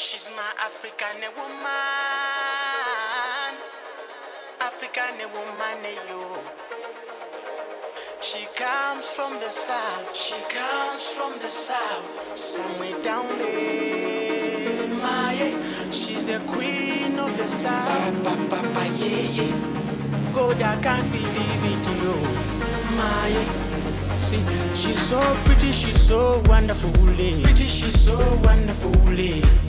She's my African woman. African woman, eh, you. She comes from the south. She comes from the south. Somewhere down there, my. Eh. She's the queen of the south. Ba, ba, ba, yeah, yeah. God, I can't believe it, you. My. Eh. See, she's so pretty, she's so wonderful. Pretty, she's so wonderful, wonderfully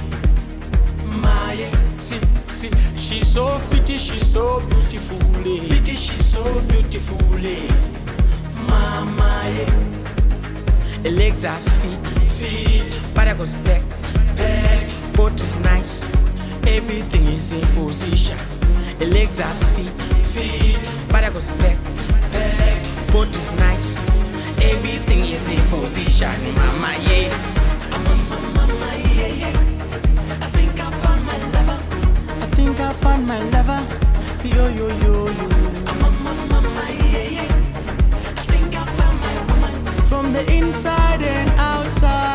see, see. She's so pretty, she's so beautiful. Eh? Fitty, she's so beautiful. Eh? Mama, yeah. Her legs are fit, fit. But I back, back. Boat is nice. Everything is in position. Her legs are fit, fit. But I back, back. Boat is nice. Everything is in position, eh, mama, yeah. my lover. Yo, yo, yo, yo. From the inside and outside.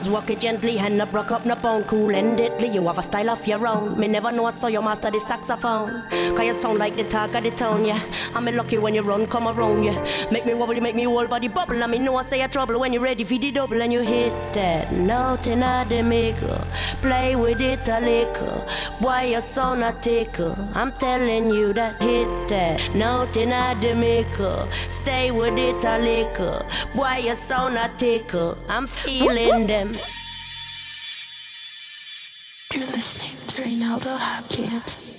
Just walk it gently, and up, rock up, no pound, cool and deadly. You have a style of your own. Me never know I saw your master the saxophone. Cause you sound like the talk of the town, yeah. I'm lucky when you run, come around, yeah. Make me wobble, you make me whole body bubble. I mean, know I say a trouble when you're ready for the double and you hit that note in the maker. Play with it a little. Why you sound not tickle? I'm telling you that hit that note in the maker. Stay with it a little. Why you sound not tickle? I'm feeling them. You're listening to Ronaldo Hopkins.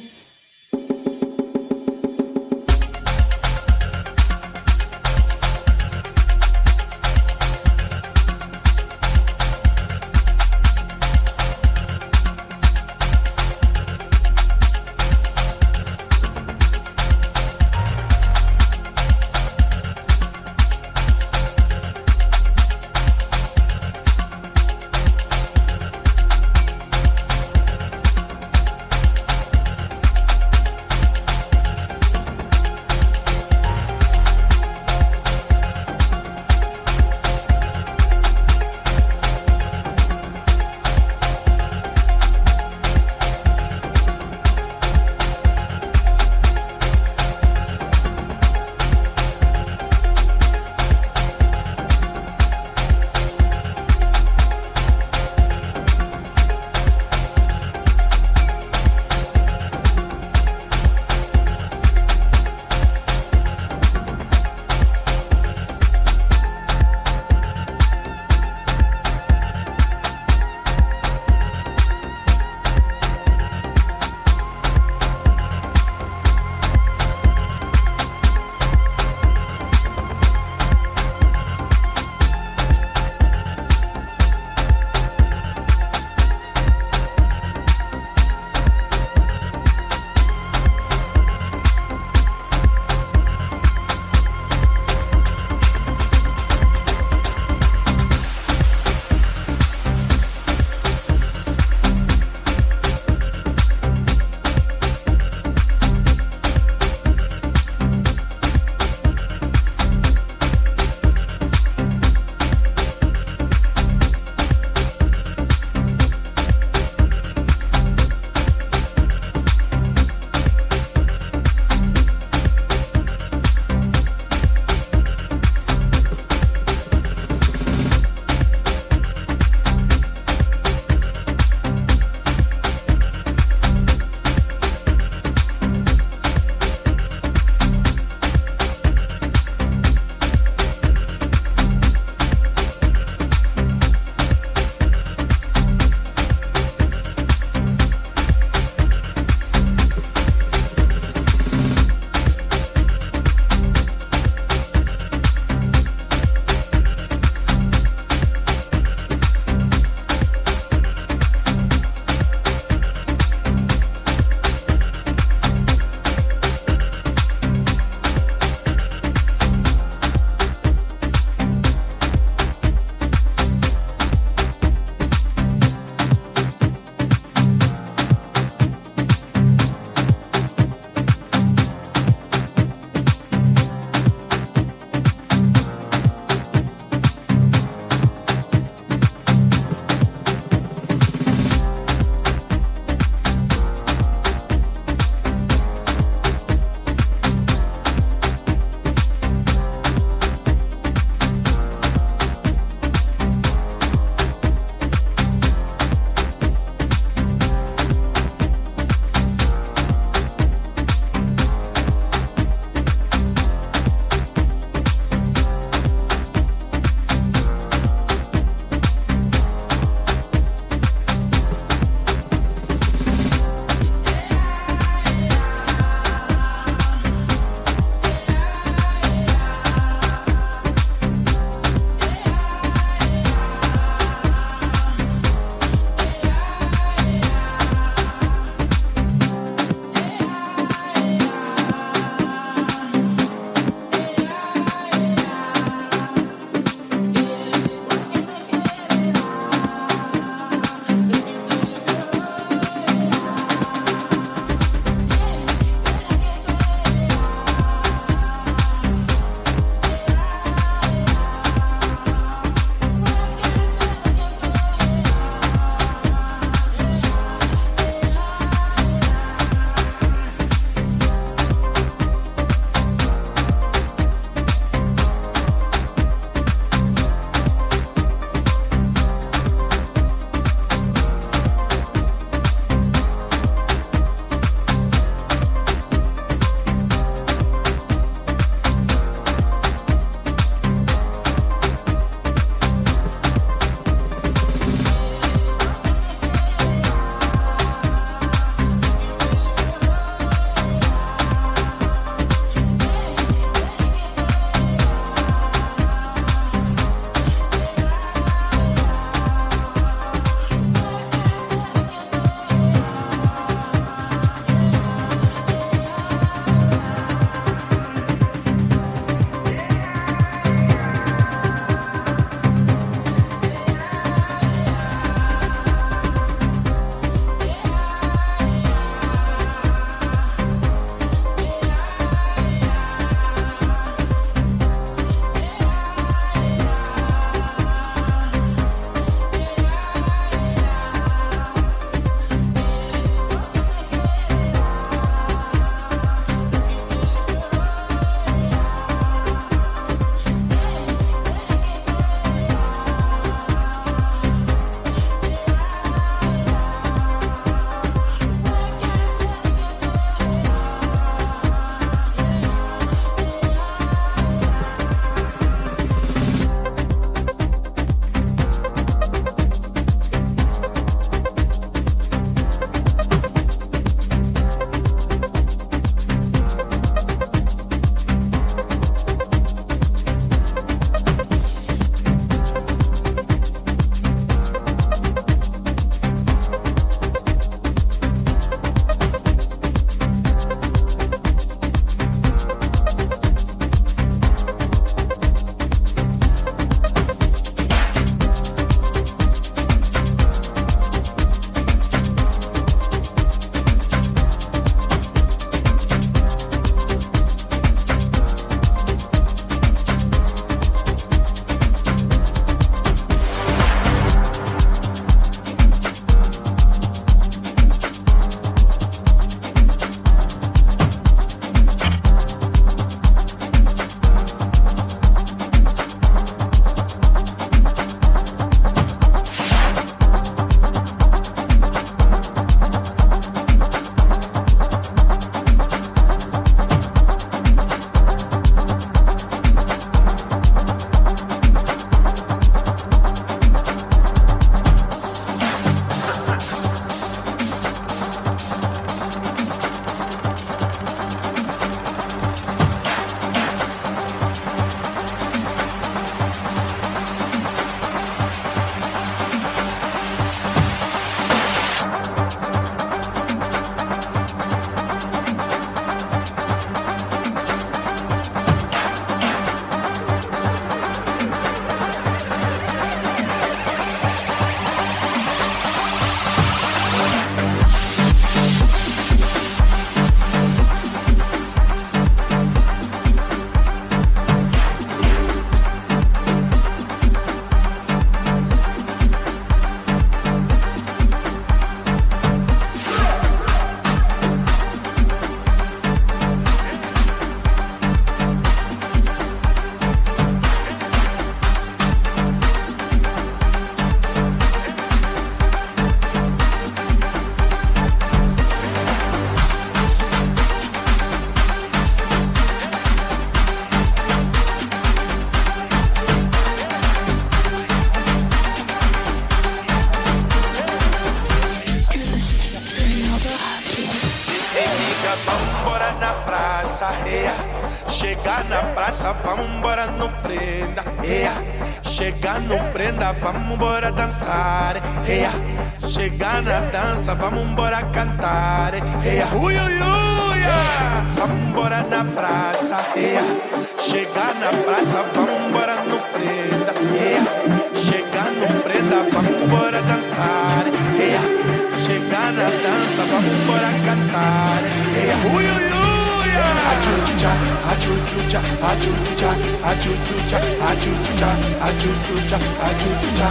achuchucha achuchucha achuchucha achuchucha achuchucha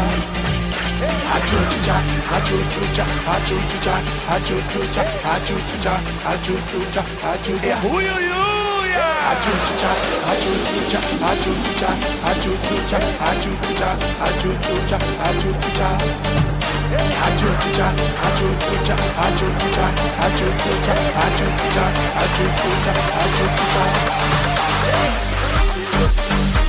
achuchucha achuchucha achuchucha achuchucha achuchucha achuchucha achuchucha huyuyuya achuchucha achuchucha achuchucha achuchucha achuchucha achuchucha achuchucha achuchucha achuchucha achuchucha achuchucha achuchucha achuchucha achuchucha Thank you.